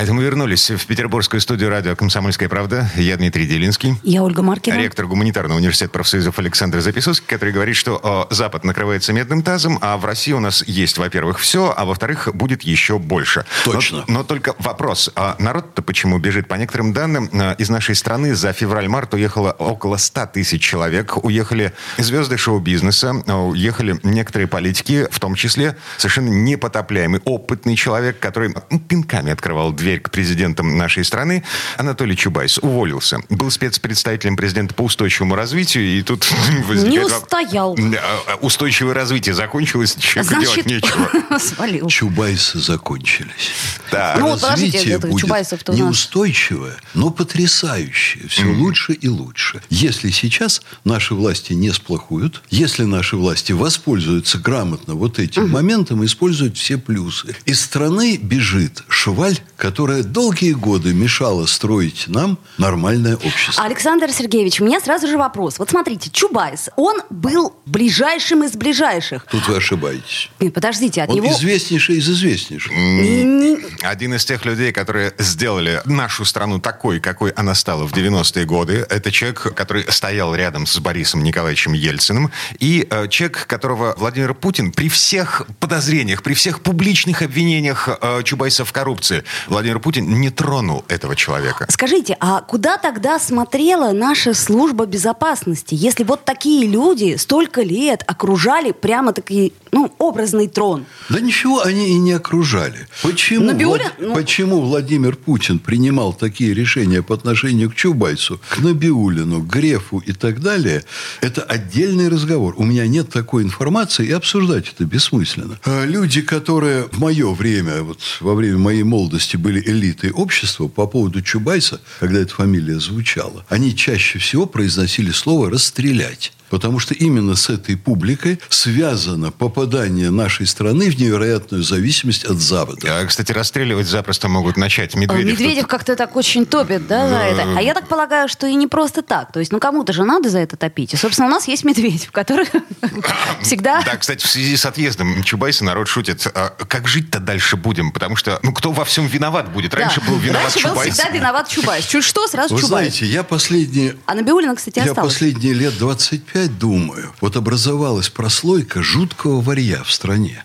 А это мы вернулись в петербургскую студию радио «Комсомольская правда». Я Дмитрий Делинский. Я Ольга Маркина. Ректор гуманитарного университета профсоюзов Александр Записовский, который говорит, что о, Запад накрывается медным тазом, а в России у нас есть, во-первых, все, а во-вторых, будет еще больше. Точно. Но, но только вопрос. А народ-то почему бежит? По некоторым данным, а, из нашей страны за февраль-март уехало около 100 тысяч человек. Уехали звезды шоу-бизнеса, а, уехали некоторые политики, в том числе совершенно непотопляемый, опытный человек, который ну, пинками открывал дверь дверь к президентам нашей страны, Анатолий Чубайс уволился. Был спецпредставителем президента по устойчивому развитию, и тут Не устоял. А, устойчивое развитие закончилось, человеку делать нечего. свалил. Чубайсы закончились. Да. Ну, Развитие это будет Чубайсов-то неустойчивое, но потрясающее. Все лучше и лучше. Если сейчас наши власти не сплохуют, если наши власти воспользуются грамотно вот этим моментом, используют все плюсы. Из страны бежит шваль, которая долгие годы мешала строить нам нормальное общество. Александр Сергеевич, у меня сразу же вопрос. Вот смотрите, Чубайс, он был ближайшим из ближайших. Тут вы ошибаетесь. Нет, подождите, от Он него... известнейший из известнейших. Не- не- Один из тех людей, которые сделали нашу страну такой, какой она стала в 90-е годы, это человек, который стоял рядом с Борисом Николаевичем Ельциным, и э, человек, которого Владимир Путин при всех подозрениях, при всех публичных обвинениях э, Чубайса в коррупции, Владимир Путин не тронул этого человека. Скажите, а куда тогда смотрела наша служба безопасности, если вот такие люди столько лет окружали прямо-таки, ну, образный трон? Да ничего они и не окружали. Почему, Набиуллин? Влад- Ну. почему Владимир Путин принимал такие решения по отношению к Чубайсу, к Набиулину, к Грефу и так далее, это отдельный разговор. У меня нет такой информации, и обсуждать это бессмысленно. А Люди, которые в мое время, вот во время моей молодости были элитой общества, по поводу Чубайса, когда эта фамилия звучала, они чаще всего произносили слово «расстрелять». Потому что именно с этой публикой связано попадание нашей страны в невероятную зависимость от Запада. А, Кстати, расстреливать запросто могут начать Медведев. Э, Медведев как-то так очень топит, да, за это. А я так полагаю, что и не просто так. То есть, ну, кому-то же надо за это топить. И, собственно, у нас есть Медведев, который всегда... Да, кстати, в связи с отъездом Чубайса народ шутит, а как жить-то дальше будем? Потому что, ну, кто во всем виноват будет? Раньше Да. был виноват Раньше был Чубайс. всегда виноват Чубайс. Чуть что, сразу Вы Чубайс. знаете, я последние А Набиуллина, кстати, Я осталась. последние лет 25 думаю, вот образовалась прослойка жуткого ворья в стране.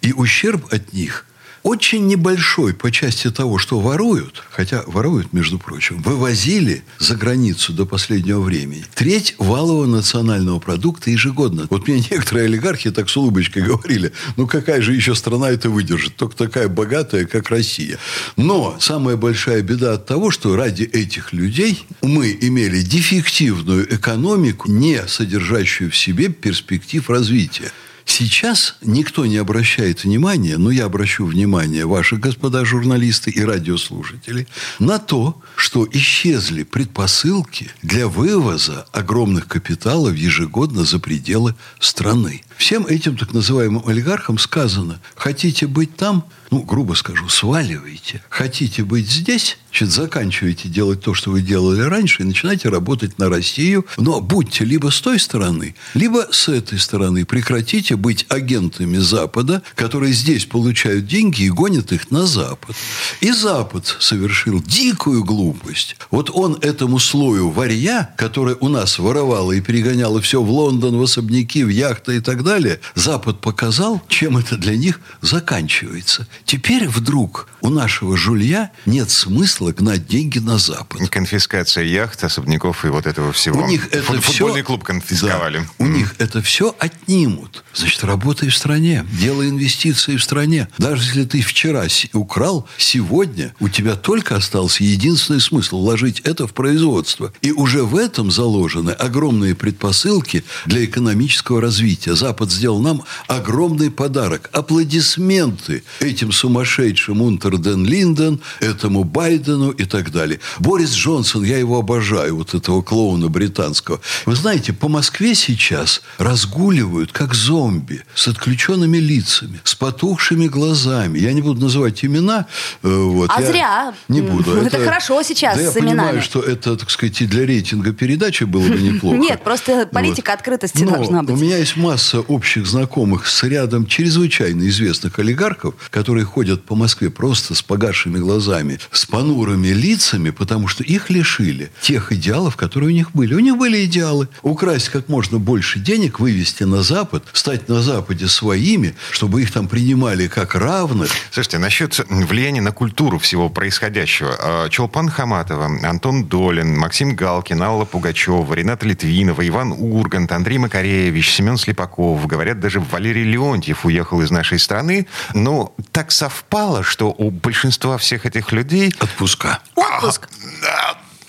И ущерб от них очень небольшой по части того, что воруют, хотя воруют, между прочим, вывозили за границу до последнего времени треть валового национального продукта ежегодно. Вот мне некоторые олигархи так с улыбочкой говорили, ну какая же еще страна это выдержит, только такая богатая, как Россия. Но самая большая беда от того, что ради этих людей мы имели дефективную экономику, не содержащую в себе перспектив развития. Сейчас никто не обращает внимания, но я обращу внимание, ваши господа журналисты и радиослушатели, на то, что исчезли предпосылки для вывоза огромных капиталов ежегодно за пределы страны. Всем этим так называемым олигархам сказано, хотите быть там, ну, грубо скажу, сваливайте. Хотите быть здесь, значит, заканчивайте делать то, что вы делали раньше, и начинайте работать на Россию. Но будьте либо с той стороны, либо с этой стороны. Прекратите быть агентами Запада, которые здесь получают деньги и гонят их на Запад. И Запад совершил дикую глупость. Вот он этому слою варья, которая у нас воровала и перегоняла все в Лондон, в особняки, в яхты и так далее, Запад показал, чем это для них заканчивается. Теперь вдруг у нашего жулья нет смысла гнать деньги на Запад. Конфискация яхт, особняков и вот этого всего. У них это Фут- все... Футбольный клуб конфисковали. Да. у них это все отнимут. Значит, работай в стране, делай инвестиции в стране. Даже если ты вчера украл, сегодня у тебя только остался единственный смысл вложить это в производство. И уже в этом заложены огромные предпосылки для экономического развития. Запад сделал нам огромный подарок. Аплодисменты этим сумасшедшим Унтер ден Линден, этому Байдену и так далее. Борис Джонсон, я его обожаю, вот этого клоуна британского. Вы знаете, по Москве сейчас разгуливают как зомби с отключенными лицами, с потухшими глазами. Я не буду называть имена. э, Вот, А я зря. Не буду. Это хорошо сейчас да я с именами. понимаю, что это, так сказать, и для рейтинга передачи было бы неплохо. Нет, просто политика открытости Но должна быть. у меня есть масса общих знакомых с рядом чрезвычайно известных олигархов, которые ходят по Москве просто с погасшими глазами, с понурыми лицами, потому что их лишили тех идеалов, которые у них были. У них были идеалы. Украсть как можно больше денег, вывести на Запад, стать на Западе своими, чтобы их там принимали как равных. Слушайте, насчет влияния на культуру всего происходящего. А, Чолпан Хаматова, Антон Долин, Максим Галкин, Алла Пугачева, Рената Литвинова, Иван Ургант, Андрей Макаревич, Семен Слепаков. Говорят, даже Валерий Леонтьев уехал из нашей страны. Но так совпало, что у большинства всех этих людей... Отпуска. Отпуск.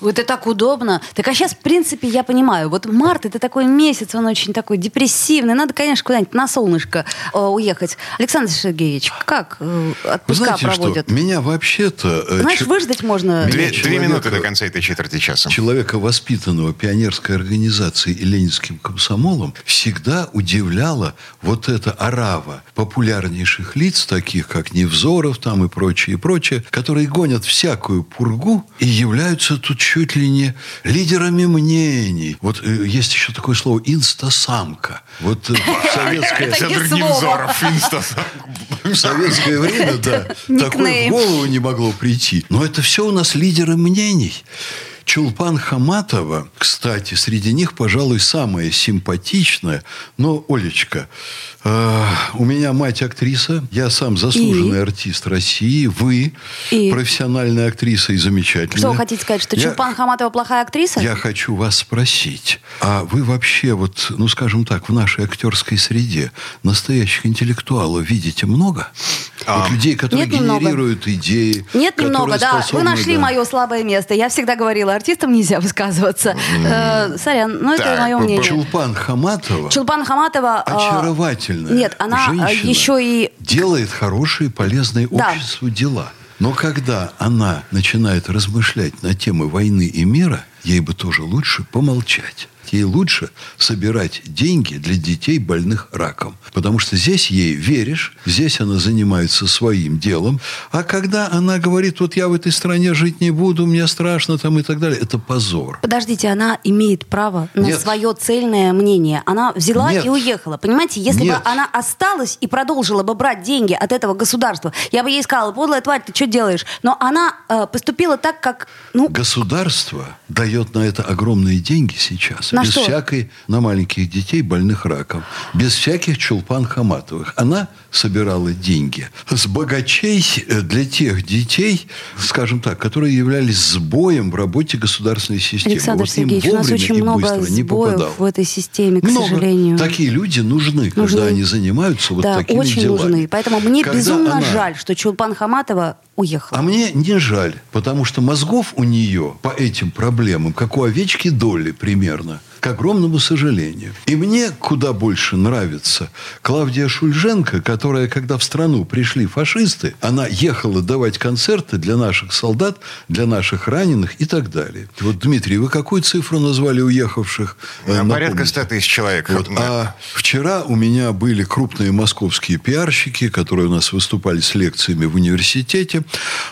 Это так удобно. Так а сейчас, в принципе, я понимаю. Вот март это такой месяц, он очень такой депрессивный. Надо, конечно, куда-нибудь на солнышко э, уехать. Александр Сергеевич, как э, отпуска знаете проводят? что? Меня вообще-то... э, Знаешь, чё- выждать можно. Две, Меня две человека- минуты до конца этой четверти часа. человека, воспитанного пионерской организацией и ленинским комсомолом, всегда удивляла вот эта орава популярнейших лиц, таких как Невзоров там и прочее, и прочее, которые гонят всякую пургу и являются тут чуть ли не лидерами мнений. Вот э, есть еще такое слово «инстасамка». Вот э, в советское... Это не слово. В советское время, да, такое в голову не могло прийти. Но это все у нас лидеры мнений. Чулпан Хаматова, кстати, среди них, пожалуй, самая симпатичная. Но, Олечка, э, у меня мать актриса, я сам заслуженный И? артист России, вы И? профессиональная актриса и замечательная. Что вы хотите сказать, что Я- Чулпан Хаматова плохая актриса? я хочу вас спросить, а вы вообще вот, ну скажем так, в нашей актерской среде настоящих интеллектуалов видите много? Вот людей, которые Нет, немного. генерируют идеи. Нет, которые немного, да. Вы нашли да. мое слабое место. Я всегда говорила, артистам нельзя высказываться. Э, Сорян, но это Так, мое мнение. Чулпан Хаматова Чулпан Хаматова... э, очаровательная Нет, она э, женщина, еще и... делает хорошие, полезные Да. обществу дела. Но когда она начинает размышлять на темы войны и мира, ей бы тоже лучше помолчать. Ей лучше собирать деньги для детей, больных раком. Потому что здесь ей веришь, здесь она занимается своим делом. А когда она говорит, вот я в этой стране жить не буду, мне страшно там и так далее, это позор. Подождите, она имеет право на Нет. свое цельное мнение. Она взяла Нет. и уехала. Понимаете, если Нет. бы она осталась и продолжила бы брать деньги от этого государства, я бы ей сказала, подлая тварь, ты что делаешь? Но она э, поступила так, как... Ну, Государство дает на это огромные деньги сейчас. На без что? всякой, на маленьких детей, больных раком. Без всяких чулпан хаматовых. Она собирала деньги с богачей э, для тех детей, скажем так, которые являлись сбоем в работе государственной системы. Александр Вот Сергеевич, у нас очень много сбоев в этой системе, к Много. сожалению. Такие люди нужны, когда Нужны. они занимаются вот да, такими очень делами. нужны. Поэтому мне Когда безумно она- жаль, что Чулпан Хаматова уехала. А мне не жаль, потому что мозгов у нее по этим проблемам, как у овечки Долли примерно, к огромному сожалению. И мне куда больше нравится Клавдия Шульженко, которая, когда в страну пришли фашисты, она ехала давать концерты для наших солдат, для наших раненых и так далее. Вот, Дмитрий, вы какую цифру назвали уехавших? Э, Порядка напомните. 100 тысяч человек. Вот. А вчера у меня были крупные московские пиарщики, которые у нас выступали с лекциями в университете.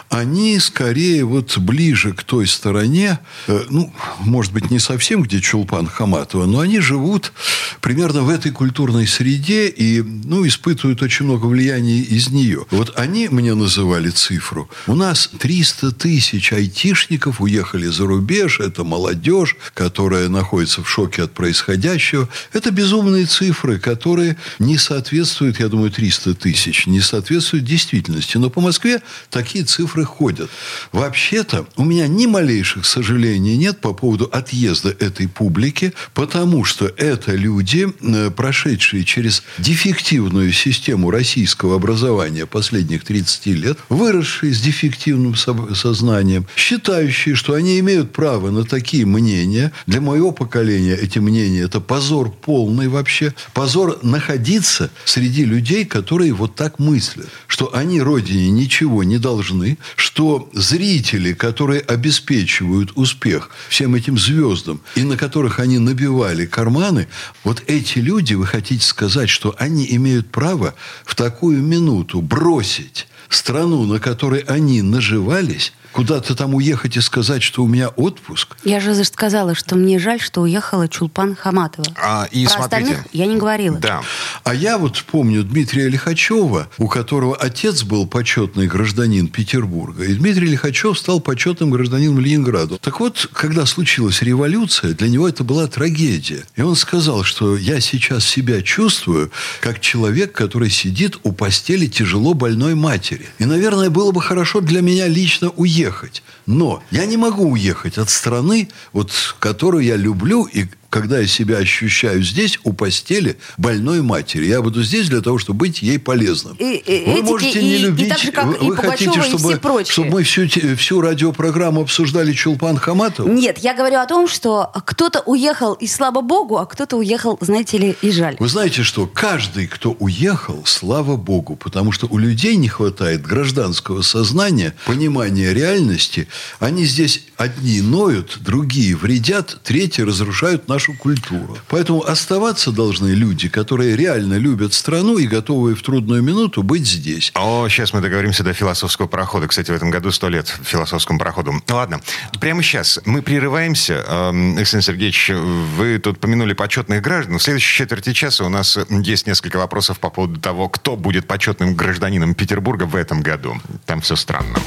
Они скорее вот ближе к той стороне, э, ну, может быть, не совсем, где Чулпан Хаматова, но они живут примерно в этой культурной среде и, ну, испытывают очень много влияния из нее. Вот они мне называли цифру. У нас 300 тысяч айтишников уехали за рубеж. Это молодежь, которая находится в шоке от происходящего. Это безумные цифры, которые не соответствуют, я думаю, 300 тысяч, не соответствуют действительности. Но по Москве такие цифры ходят. Вообще-то у меня ни малейших сожалений нет по поводу отъезда этой публики, потому что это люди, э, прошедшие через дефективную систему российского образования последних 30 лет, выросшие с дефективным сознанием, считающие, что они имеют право на такие мнения. Для моего поколения эти мнения – это позор полный вообще. Позор находиться среди людей, которые вот так мыслят, что они Родине ничего не должны, что зрители, которые обеспечивают успех всем этим звездам, и на которых они набивали карманы, вот эти люди, вы хотите сказать, что они имеют право в такую минуту бросить страну, на которой они наживались, куда-то там уехать и сказать, что у меня отпуск. Я же сказала, что мне жаль, что уехала Чулпан Хаматова. А, и Про смотрите. остальных я не говорила. Да. А я вот помню Дмитрия Лихачева, у которого отец был почетный гражданин Петербурга. И Дмитрий Лихачев стал почетным гражданином Ленинграда. Так вот, когда случилась революция, для него это была трагедия. И он сказал, что я сейчас себя чувствую как человек, который сидит у постели тяжело больной матери. И, наверное, было бы хорошо для меня лично уехать. Но я не могу уехать от страны, вот, которую я люблю и когда я себя ощущаю здесь, у постели больной матери. Я буду здесь для того, чтобы быть ей полезным. И, и, вы этики, можете и, не любить... И так же, как вы, и вы хотите, чтобы, и чтобы мы всю, всю радиопрограмму обсуждали Чулпан Хаматов? Нет, я говорю о том, что кто-то уехал, и слава богу, а кто-то уехал, знаете ли, и жаль. Вы знаете что? Каждый, кто уехал, слава богу, потому что у людей не хватает гражданского сознания, понимания реальности. Они здесь одни ноют, другие вредят, третьи разрушают нашу культуру. Поэтому оставаться должны люди, которые реально любят страну и готовы в трудную минуту быть здесь. О, сейчас мы договоримся до философского прохода. Кстати, в этом году сто лет философскому проходу. Ладно, прямо сейчас мы прерываемся. Эм, Александр Сергеевич, вы тут помянули почетных граждан. В следующей четверти часа у нас есть несколько вопросов по поводу того, кто будет почетным гражданином Петербурга в этом году. Там все странно.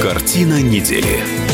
Картина недели.